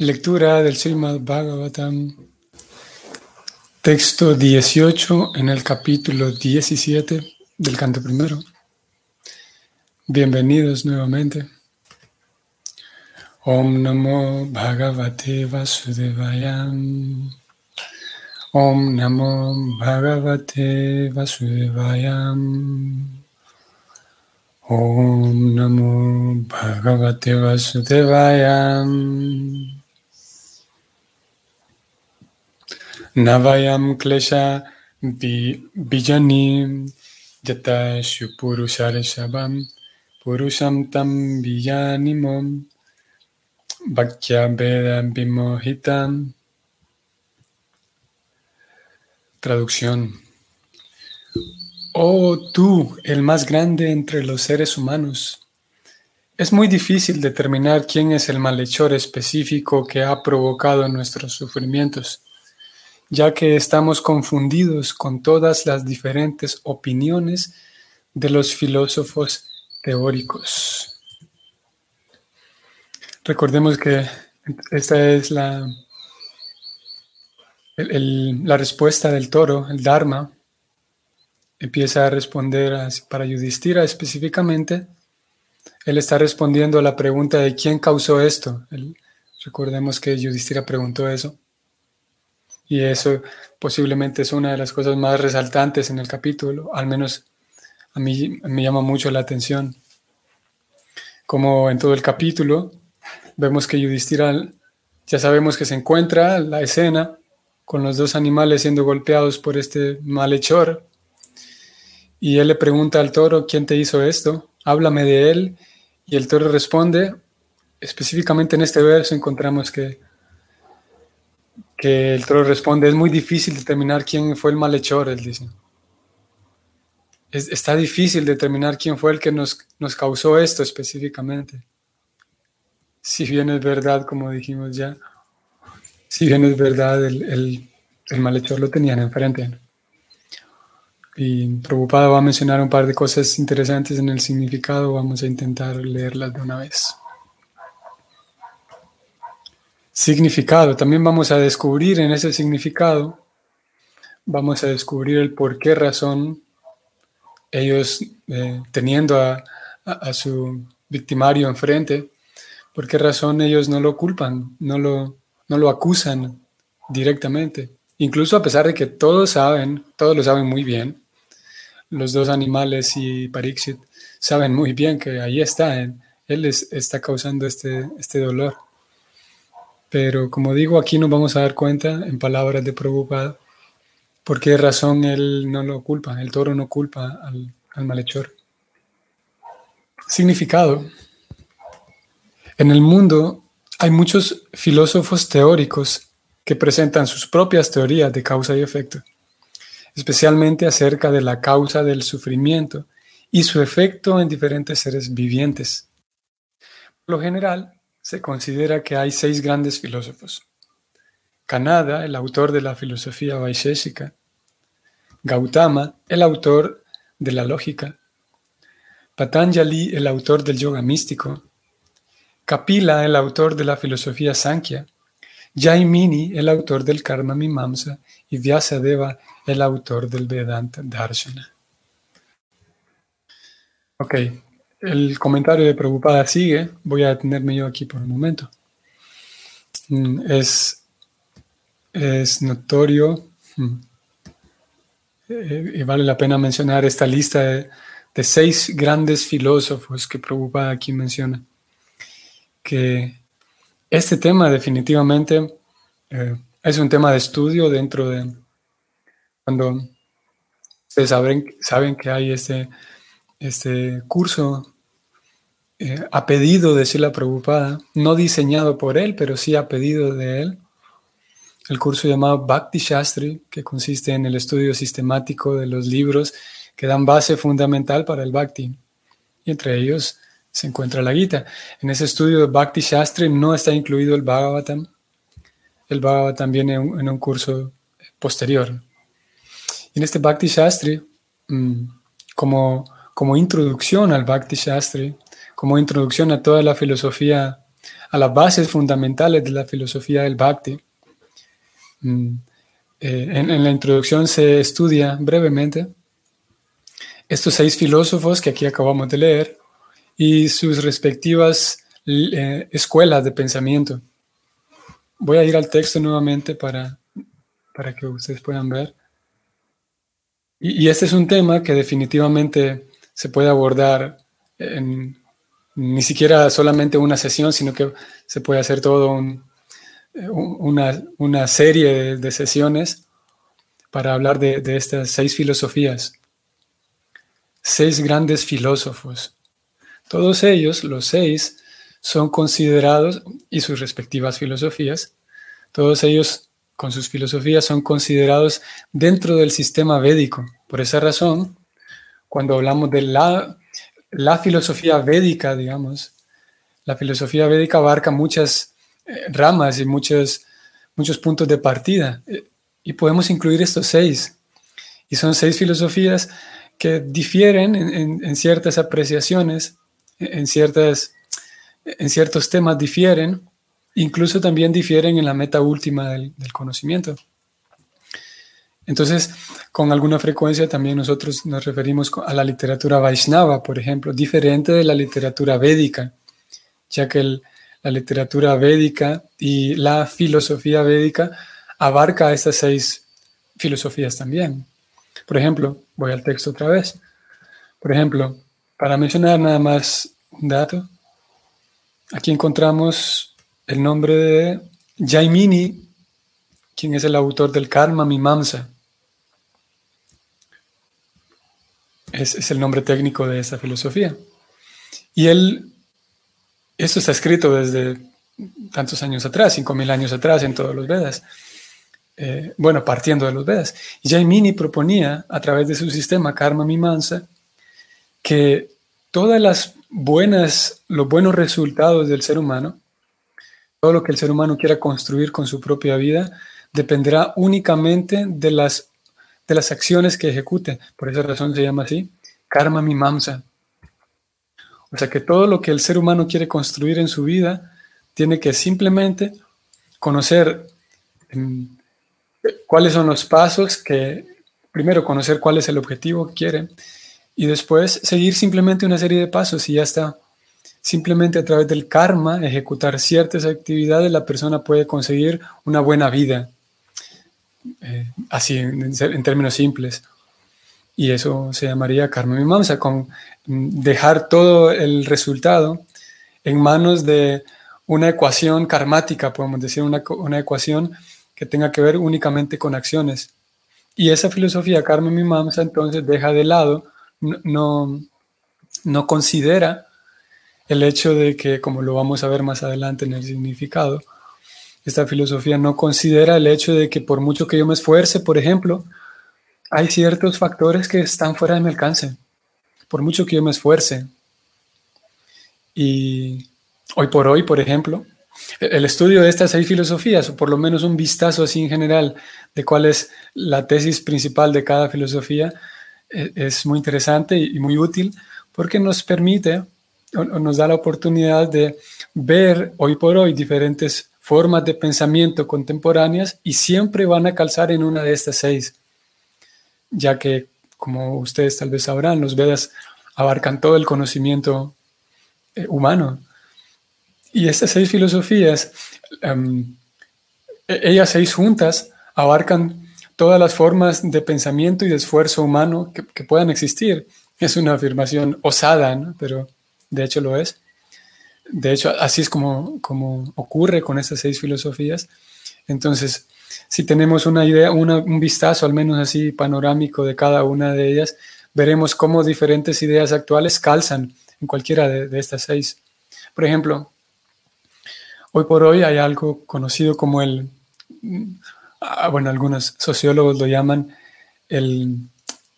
Lectura del Srimad Bhagavatam, texto 18 en el capítulo 17 del canto primero. Bienvenidos nuevamente. Om Namo Bhagavate Vasudevaya. Om Namo Bhagavate Vasudevaya. Om Namo Bhagavate Vasudevaya. Navayam klesha vijani yata shabam purusham tam vijanimom bhakya veda vimohitam. Traducción. Oh tú, el más grande entre los seres humanos. Es muy difícil determinar quién es el malhechor específico que ha provocado nuestros sufrimientos ya que estamos confundidos con todas las diferentes opiniones de los filósofos teóricos. Recordemos que esta es la, la respuesta del toro, el Dharma. Empieza a responder para Yudhishthira específicamente. Él está respondiendo a la pregunta de quién causó esto. recordemos que Yudhishthira preguntó eso. Y eso posiblemente es una de las cosas más resaltantes en el capítulo, al menos a mí me llama mucho la atención. Como en todo el capítulo, vemos que Yudhishthira ya sabemos que se encuentra la escena con los dos animales siendo golpeados por este malhechor. Y él le pregunta al toro, ¿quién te hizo esto? Háblame de él. Y el toro responde, específicamente en este verso encontramos que que el toro responde, es muy difícil determinar quién fue el malhechor, él dice. está difícil determinar quién fue el que nos, nos causó esto específicamente. Si bien es verdad, como dijimos ya, si bien es verdad, el, malhechor lo tenían enfrente. Y Prabhupada va a mencionar un par de cosas interesantes en el significado, vamos a intentar leerlas de una vez. Significado. También vamos a descubrir en ese significado, vamos a descubrir el por qué razón ellos, eh, teniendo a, su victimario enfrente, por qué razón ellos no lo culpan, no lo, no lo acusan directamente. Incluso a pesar de que todos saben, todos lo saben muy bien, los dos animales y Pariksit saben muy bien que ahí está, él, él está causando este, este dolor. Pero como digo, aquí nos vamos a dar cuenta, en palabras de Prabhupada, por qué razón él no lo culpa, el toro no culpa al, al malhechor. Significado. En el mundo hay muchos filósofos teóricos que presentan sus propias teorías de causa y efecto, especialmente acerca de la causa del sufrimiento y su efecto en diferentes seres vivientes. Por lo general, se considera que hay seis grandes filósofos. Kanada, el autor de la filosofía Vaisheshika, Gautama, el autor de la lógica, Patanjali, el autor del yoga místico, Kapila, el autor de la filosofía Sankhya, Jaimini, el autor del Karma Mimamsa, y Vyasadeva, el autor del Vedanta Darshana. Ok, el comentario de Preocupada sigue. Voy a detenerme yo aquí por un momento. Mm, es, es notorio mm, eh, y vale la pena mencionar esta lista de, seis grandes filósofos que Preocupada aquí menciona. Que este tema definitivamente eh, es un tema de estudio dentro de cuando ustedes saben, saben que hay este este curso eh, a pedido de Sila Prabhupada, no diseñado por él, pero sí a pedido de él. El curso llamado Bhakti Shastri, que consiste en el estudio sistemático de los libros que dan base fundamental para el Bhakti. Y entre ellos se encuentra la Gita. En ese estudio de Bhakti Shastri no está incluido el Bhagavatam. El Bhagavatam viene en un curso posterior. En este Bhakti Shastri, mm, como como introducción al Bhakti Shastri, como introducción a toda la filosofía a las bases fundamentales de la filosofía del Bhakti. Mm, eh, en, la introducción se estudia brevemente estos seis filósofos que aquí acabamos de leer y sus respectivas eh, escuelas de pensamiento. Voy a ir al texto nuevamente para, para que ustedes puedan ver. Y, y este es un tema que definitivamente se puede abordar en, ni siquiera solamente una sesión, sino que se puede hacer todo una, serie de, sesiones para hablar de, de estas seis filosofías. Seis grandes filósofos. Todos ellos, los seis, son considerados, y sus respectivas filosofías, todos ellos con sus filosofías son considerados dentro del sistema védico. Por esa razón, cuando hablamos de la la filosofía védica, digamos, la filosofía védica abarca muchas eh, ramas y muchos, muchos puntos de partida. Eh, y podemos incluir estos seis. Y son seis filosofías que difieren en, ciertas apreciaciones, en, ciertas, en ciertos temas difieren, incluso también difieren en la meta última del conocimiento. Entonces, con alguna frecuencia también nosotros nos referimos a la literatura Vaishnava, por ejemplo, diferente de la literatura védica, ya que la literatura védica y la filosofía védica abarca estas seis filosofías también. Por ejemplo, voy al texto otra vez. Por ejemplo, para mencionar nada más un dato, aquí encontramos el nombre de Jaimini, quien es el autor del Karma Mimamsa. Es, el nombre técnico de esta filosofía. Y él, esto está escrito desde tantos años atrás, cinco mil años atrás en todos los Vedas. Eh, bueno, partiendo de los Vedas. Y Jaimini proponía, a través de su sistema Karma Mimansa, que todas las buenas, los buenos resultados del ser humano, todo lo que el ser humano quiera construir con su propia vida, dependerá únicamente de las de las acciones que ejecute. Por esa razón se llama así, karma mimamsa. O sea que todo lo que el ser humano quiere construir en su vida tiene que simplemente conocer em, cuáles son los pasos que, primero conocer cuál es el objetivo que quiere y después seguir simplemente una serie de pasos y ya está. Simplemente a través del karma, ejecutar ciertas actividades, la persona puede conseguir una buena vida. Eh, así en, términos simples. Y eso se llamaría karma mimamsa, con dejar todo el resultado en manos de una ecuación karmática, podemos decir, una, una ecuación que tenga que ver únicamente con acciones. Y esa filosofía karma mimamsa entonces deja de lado, no, no considera el hecho de que, como lo vamos a ver más adelante en el significado, esta filosofía no considera el hecho de que por mucho que yo me esfuerce, por ejemplo, hay ciertos factores que están fuera de mi alcance, por mucho que yo me esfuerce. Y hoy por hoy, por ejemplo, el estudio de estas seis filosofías, o por lo menos un vistazo así en general de cuál es la tesis principal de cada filosofía, e, es muy interesante y muy útil porque nos permite o nos da la oportunidad de ver hoy por hoy diferentes formas de pensamiento contemporáneas y siempre van a calzar en una de estas seis, ya que, como ustedes tal vez sabrán, los Vedas abarcan todo el conocimiento eh, humano. Y estas seis filosofías, em, e-, ellas seis juntas, abarcan todas las formas de pensamiento y de esfuerzo humano que, que puedan existir. Es una afirmación osada, ¿no? pero de hecho lo es. De hecho, así es como, como ocurre con estas seis filosofías. Entonces, si tenemos una idea, un vistazo al menos así panorámico de cada una de ellas, veremos cómo diferentes ideas actuales calzan en cualquiera de, estas seis. Por ejemplo, hoy por hoy hay algo conocido como el, ah, bueno, algunos sociólogos lo llaman el,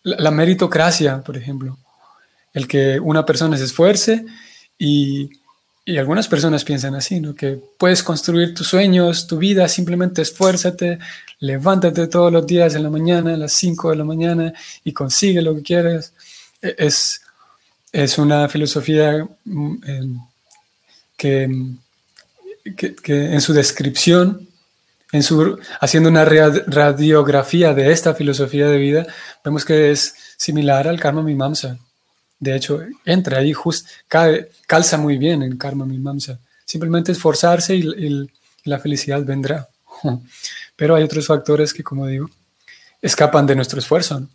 la meritocracia, por ejemplo. El que una persona se esfuerce y y algunas personas piensan así, ¿no? Que puedes construir tus sueños, tu vida, simplemente esfuérzate, levántate todos los días en la mañana, a las 5 de la mañana y consigue lo que quieres. E, es, es una filosofía em, que mm, que, en su descripción, en su, haciendo una radiografía de esta filosofía de vida, vemos que es similar al karma mimamsa. De hecho, entra ahí, just, calza muy bien en karma mimamsa. Simplemente esforzarse y la felicidad vendrá. Pero hay otros factores que, como digo, escapan de nuestro esfuerzo.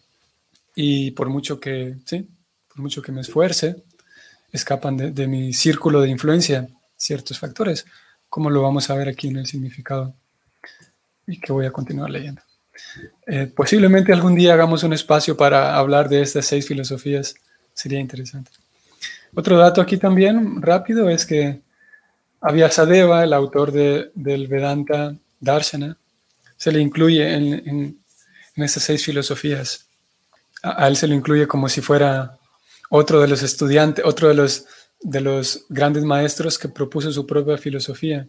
Y por mucho que, sí, por mucho que me esfuerce, escapan de, mi círculo de influencia ciertos factores, como lo vamos a ver aquí en el significado y que voy a continuar leyendo. Eh, posiblemente algún día hagamos un espacio para hablar de estas seis filosofías, sería interesante. Otro dato aquí también rápido es que Abhyasadeva, el autor de, del Vedanta Darshana, se le incluye en, en, estas seis filosofías. A, él se lo incluye como si fuera otro de los estudiantes, otro de los, de los grandes maestros que propuso su propia filosofía.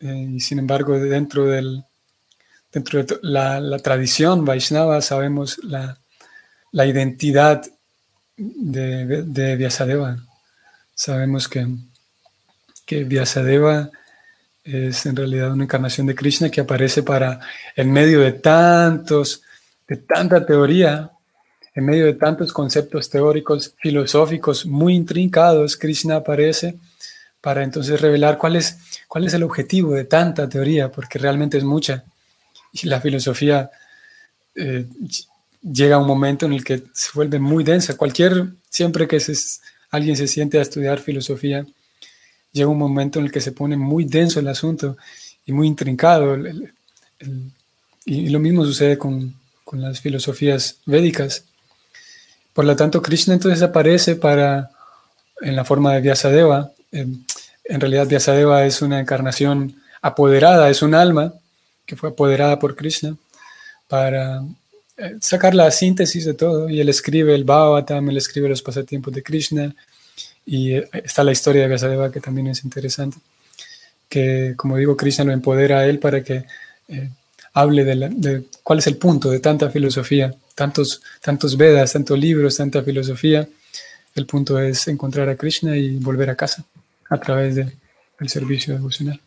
Eh, y sin embargo, dentro, del, dentro de la, la tradición Vaishnava sabemos la, la identidad de, de Vyasadeva. Sabemos que que Vyasadeva es en realidad una encarnación de Krishna que aparece para, en medio de tantos, de tanta teoría, en medio de tantos conceptos teóricos, filosóficos muy intrincados, Krishna aparece para entonces revelar cuál es, cuál es el objetivo de tanta teoría, porque realmente es mucha. Y la filosofía eh, llega un momento en el que se vuelve muy densa. Cualquier, siempre que alguien se siente a estudiar filosofía, llega un momento en el que se pone muy denso el asunto y muy intrincado. y, lo mismo sucede con, las filosofías védicas. Por lo tanto, Krishna entonces aparece para, en la forma de Vyasadeva. En, en realidad, Vyasadeva es una encarnación apoderada, es un alma que fue apoderada por Krishna para eh, sacar la síntesis de todo. Y él escribe el Bhavatam, él escribe los pasatiempos de Krishna, y eh, está la historia de Vyasadeva que también es interesante, que como digo, Krishna lo empodera a él para que eh, hable de, cuál es el punto de tanta filosofía, tantos, tantos Vedas, tantos libros, tanta filosofía. El punto es encontrar a Krishna y volver a casa a través del servicio devocional.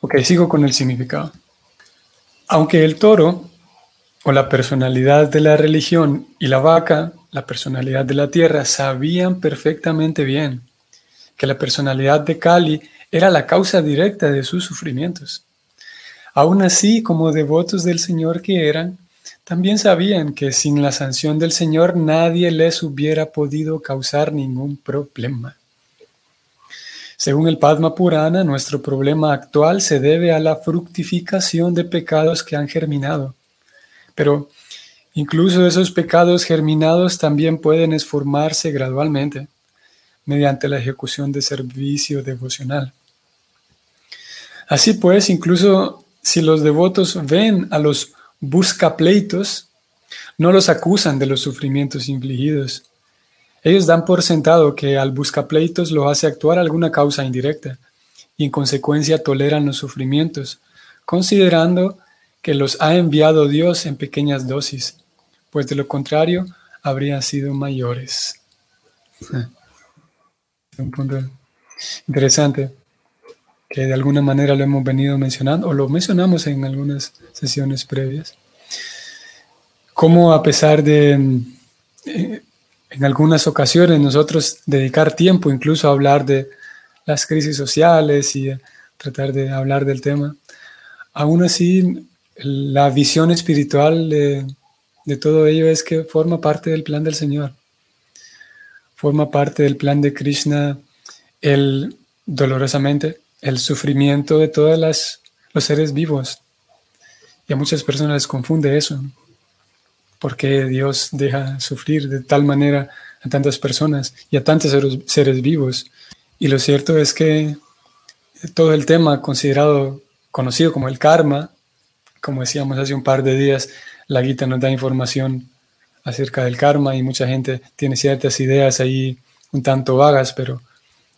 Ok, sigo con el significado. Aunque el toro o la personalidad de la religión y la vaca la personalidad de la tierra, sabían perfectamente bien que la personalidad de Kali era la causa directa de sus sufrimientos. Aún así, como devotos del Señor que eran, también sabían que sin la sanción del Señor nadie les hubiera podido causar ningún problema. Según el Padma Purana, nuestro problema actual se debe a la fructificación de pecados que han germinado. Pero Incluso esos pecados germinados también pueden esformarse gradualmente mediante la ejecución de servicio devocional. Así pues, incluso si los devotos ven a los buscapleitos, no los acusan de los sufrimientos infligidos. Ellos dan por sentado que al buscapleitos lo hace actuar alguna causa indirecta y en consecuencia toleran los sufrimientos, considerando que los ha enviado Dios en pequeñas dosis pues de lo contrario habrían sido mayores. Un punto interesante que de alguna manera lo hemos venido mencionando o lo mencionamos en algunas sesiones previas. Cómo a pesar de eh, en algunas ocasiones nosotros dedicar tiempo incluso a hablar de las crisis sociales y tratar de hablar del tema, aún así la visión espiritual de, todo ello es que forma parte del plan del Señor. Forma parte del plan de Krishna el dolorosamente el sufrimiento de todos los seres vivos. Y a muchas personas les confunde eso. porque Dios deja sufrir de tal manera a tantas personas y a tantos seres vivos? Y lo cierto es que todo el tema considerado, conocido como el karma, como decíamos hace un par de días, la Gita nos da información acerca del karma y mucha gente tiene ciertas ideas ahí un tanto vagas, pero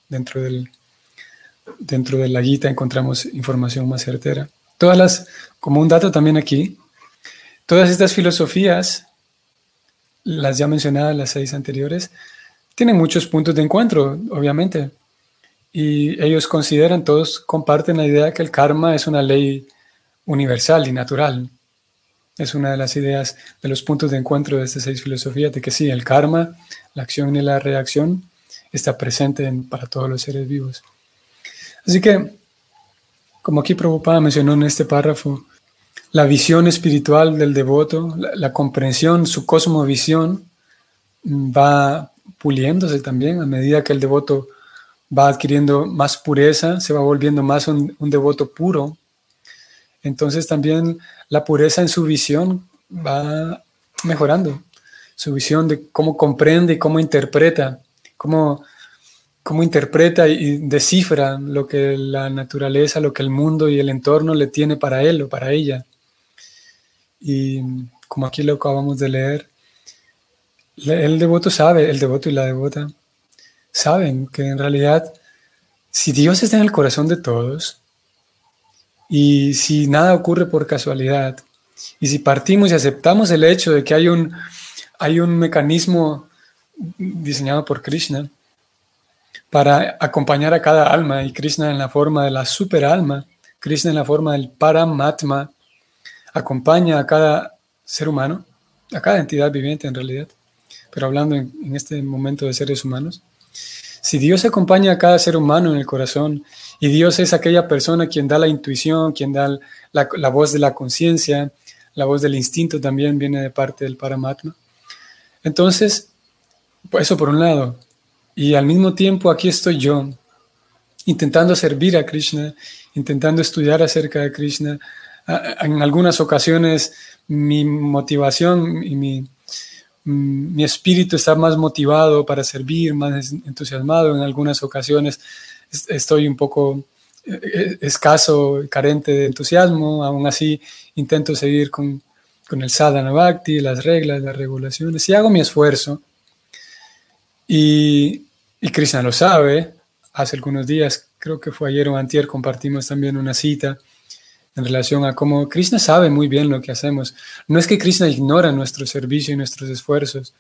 dentro, del, dentro de la Gita encontramos información más certera. Todas las, como un dato también aquí, todas estas filosofías, las ya mencionadas, las seis anteriores, tienen muchos puntos de encuentro, obviamente. Y ellos consideran, todos comparten la idea que el karma es una ley universal y natural. Es una de las ideas, de los puntos de encuentro de estas seis filosofías, de que sí, el karma, la acción y la reacción, está presente para todos los seres vivos. Así que, como aquí Prabhupada mencionó en este párrafo, la visión espiritual del devoto, la, comprensión, su cosmovisión, mm, va puliéndose también a medida que el devoto va adquiriendo más pureza, se va volviendo más un, devoto puro. Entonces también la pureza en su visión va mejorando, su visión de cómo comprende y cómo interpreta, cómo, cómo interpreta y descifra lo que la naturaleza, lo que el mundo y el entorno le tiene para él o para ella. Y como aquí lo acabamos de leer, el devoto sabe, el devoto y la devota saben que en realidad si Dios está en el corazón de todos y si nada ocurre por casualidad y si partimos y aceptamos el hecho de que hay un, hay un mecanismo diseñado por Krishna para acompañar a cada alma y Krishna en la forma de la superalma, Krishna en la forma del Paramatma, acompaña a cada ser humano, a cada entidad viviente en realidad, pero hablando en, este momento de seres humanos. Si Dios acompaña a cada ser humano en el corazón y Dios es aquella persona quien da la intuición, quien da la, voz de la conciencia, la voz del instinto también viene de parte del Paramatma. Entonces, pues eso por un lado. Y al mismo tiempo aquí estoy yo, intentando servir a Krishna, intentando estudiar acerca de Krishna, en algunas ocasiones mi motivación y mi, mm, mi espíritu está más motivado para servir, más entusiasmado. En algunas ocasiones estoy un poco eh, eh, escaso, carente de entusiasmo. Aún así intento seguir con, con el sadhana bhakti, las reglas, las regulaciones y hago mi esfuerzo. Y, y Krishna lo sabe. Hace algunos días, creo que fue ayer o antier, compartimos también una cita en relación a cómo Krishna sabe muy bien lo que hacemos. No es que Krishna ignora nuestro servicio y nuestros esfuerzos.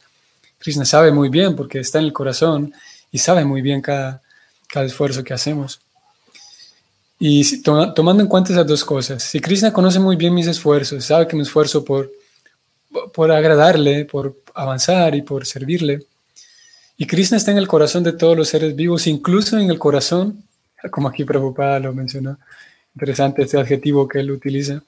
Krishna sabe muy bien porque está en el corazón y sabe muy bien cada, cada esfuerzo que hacemos. Y tomando en cuenta esas dos cosas, si Krishna conoce muy bien mis esfuerzos, sabe que me esfuerzo por, por agradarle, por avanzar y por servirle, y Krishna está en el corazón de todos los seres vivos, incluso en el corazón, como aquí Prabhupada lo mencionó, Interesante este adjetivo que él utiliza.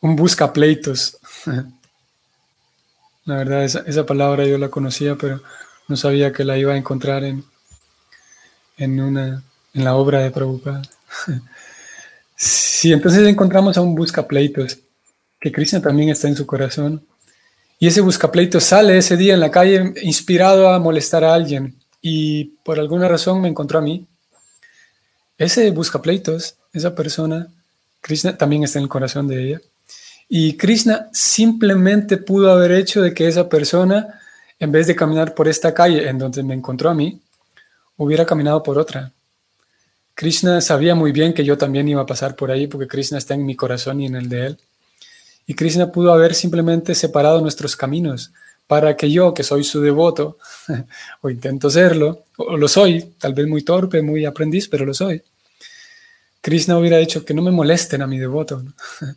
Un busca pleitos. La verdad, esa, esa, palabra yo la conocía, pero no sabía que la iba a encontrar en, en, una, en la obra de Prabhupada. Sí, entonces encontramos a un busca pleitos, que Krishna también está en su corazón. Y ese busca pleitos sale ese día en la calle inspirado a molestar a alguien. Y por alguna razón me encontró a mí. Ese busca pleitos, esa persona, Krishna también está en el corazón de ella. Y Krishna simplemente pudo haber hecho de que esa persona, en vez de caminar por esta calle en donde me encontró a mí, hubiera caminado por otra. Krishna sabía muy bien que yo también iba a pasar por ahí porque Krishna está en mi corazón y en el de él. Y Krishna pudo haber simplemente separado nuestros caminos para que yo, que soy su devoto, o intento serlo, o lo soy, tal vez muy torpe, muy aprendiz, pero lo soy. Krishna hubiera dicho que no me molesten a mi devoto.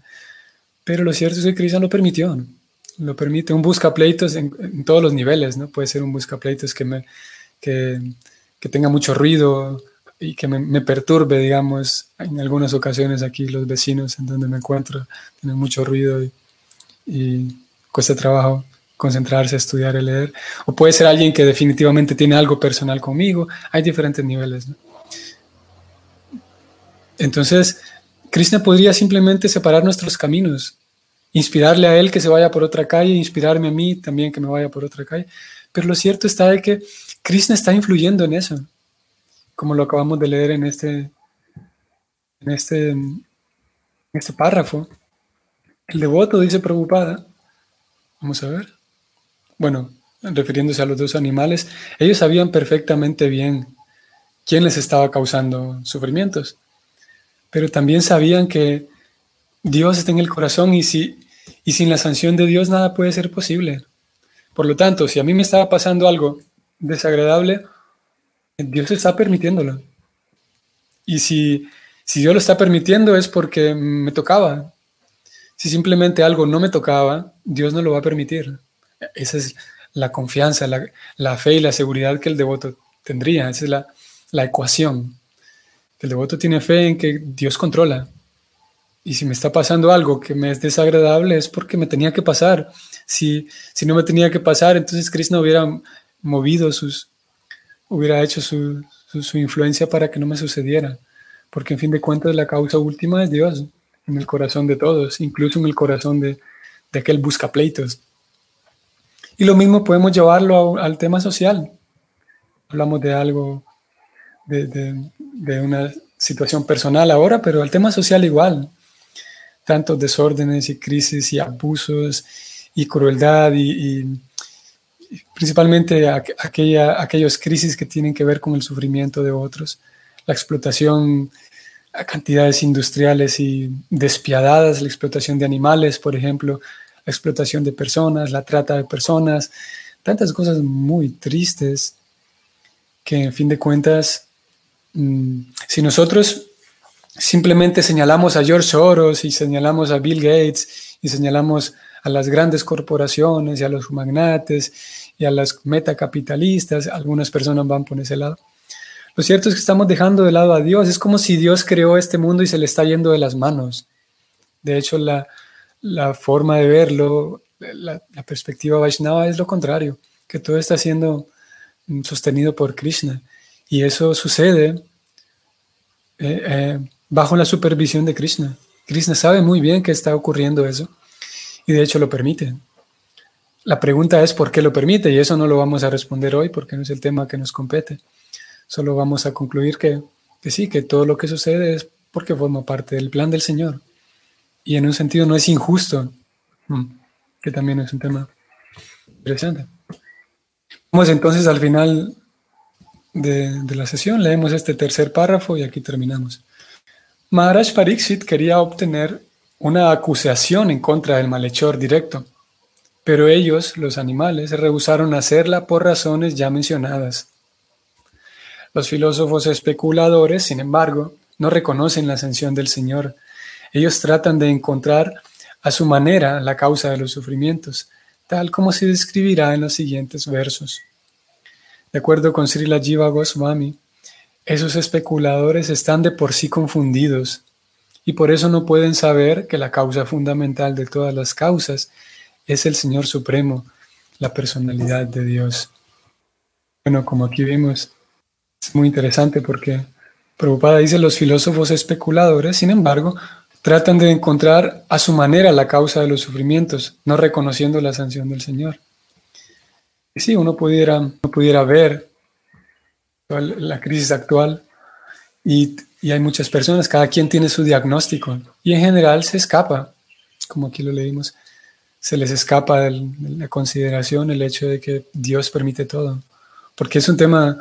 Pero lo cierto es que Krishna lo permitió. Lo permite. Un buscapleitos en, en todos los niveles. ¿no? Puede ser un buscapleitos que, me, que, que tenga mucho ruido y que me, perturbe, digamos. En algunas ocasiones aquí los vecinos en donde me encuentro tienen mucho ruido y, y cuesta trabajo concentrarse, estudiar y leer. O puede ser alguien que definitivamente tiene algo personal conmigo. Hay diferentes niveles. Entonces, Krishna podría simplemente separar nuestros caminos, inspirarle a él que se vaya por otra calle, inspirarme a mí también que me vaya por otra calle. Pero lo cierto está de que Krishna está influyendo en eso, como lo acabamos de leer en este, en este, este párrafo. El devoto dice preocupada. Vamos a ver bueno, refiriéndose a los dos animales, ellos sabían perfectamente bien quién les estaba causando sufrimientos, pero también sabían que Dios está en el corazón y, si, y sin la sanción de Dios nada puede ser posible. Por lo tanto, si a mí me estaba pasando algo desagradable, Dios está permitiéndolo. Y si, si Dios lo está permitiendo es porque me tocaba. Si simplemente algo no me tocaba, Dios no lo va a permitir. Esa es la confianza, la, fe y la seguridad que el devoto tendría. Esa es la, la ecuación. El devoto tiene fe en que Dios controla. Y si me está pasando algo que me es desagradable es porque me tenía que pasar. Si, si no me tenía que pasar, entonces Krishna hubiera movido sus, hubiera hecho su, su, influencia para que no me sucediera. Porque en fin de cuentas la causa última es Dios, en el corazón de todos, incluso en el corazón de, de aquel buscapleitos. Y lo mismo podemos llevarlo al tema social. Hablamos de algo, de, de, de, una situación personal ahora, pero al tema social igual. Tantos desórdenes y crisis y abusos y crueldad y principalmente aquella, aquellas crisis que tienen que ver con el sufrimiento de otros, la explotación a cantidades industriales y despiadadas, la explotación de animales, por ejemplo, la explotación de personas, la trata de personas, tantas cosas muy tristes que en fin de cuentas, mm, si nosotros simplemente señalamos a George Soros y señalamos a Bill Gates y señalamos a las grandes corporaciones y a los magnates y a las metacapitalistas, algunas personas van por ese lado. Lo cierto es que estamos dejando de lado a Dios, es como si Dios creó este mundo y se le está yendo de las manos. De hecho, la, la forma de verlo, la, la, perspectiva Vaishnava es lo contrario, que todo está siendo mm, sostenido por Krishna. Y eso sucede eh, eh, bajo la supervisión de Krishna. Krishna sabe muy bien que está ocurriendo eso y de hecho lo permite. La pregunta es por qué lo permite y eso no lo vamos a responder hoy porque no es el tema que nos compete. Solo vamos a concluir que, sí, que todo lo que sucede es porque forma parte del plan del Señor. Y en un sentido no es injusto, mm, que también es un tema interesante. Vamos entonces al final de, de la sesión, leemos este tercer párrafo y aquí terminamos. Maharaj Pariksit quería obtener una acusación en contra del malhechor directo, pero ellos, los animales, rehusaron hacerla por razones ya mencionadas. Los filósofos especuladores, sin embargo, no reconocen la ascensión del Señor. Ellos tratan de encontrar a su manera la causa de los sufrimientos, tal como se describirá en los siguientes versos. De acuerdo con Srila Jiva Goswami, esos especuladores están de por sí confundidos y por eso no pueden saber que la causa fundamental de todas las causas es el Señor Supremo, la personalidad de Dios. Bueno, como aquí vimos, es muy interesante porque Prabhupada dice los filósofos especuladores, sin embargo, tratan de encontrar a su manera la causa de los sufrimientos, no reconociendo la sanción del Señor. Y sí, uno pudiera, pudiera ver la crisis actual y y hay muchas personas, cada quien tiene su diagnóstico y en general se escapa, como aquí lo leímos, se les escapa la consideración el hecho de que Dios permite todo. Porque es un tema,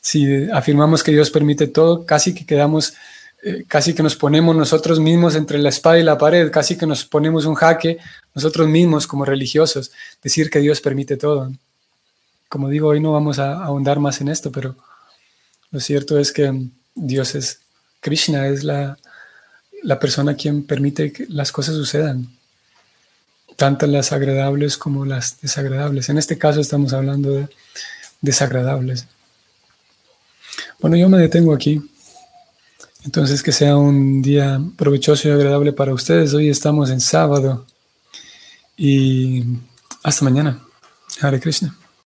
si afirmamos que Dios permite todo, casi que quedamos, eh, casi que nos ponemos nosotros mismos entre la espada y la pared, casi que nos ponemos un jaque nosotros mismos como religiosos, decir que Dios permite todo. Como digo, hoy no vamos a ahondar más en esto, pero lo cierto es que Dios es Krishna es la, persona quien permite que las cosas sucedan, tanto las agradables como las desagradables. En este caso estamos hablando de desagradables. Bueno, yo me detengo aquí. Entonces que sea un día provechoso y agradable para ustedes. Hoy estamos en sábado y hasta mañana. Hare Krishna.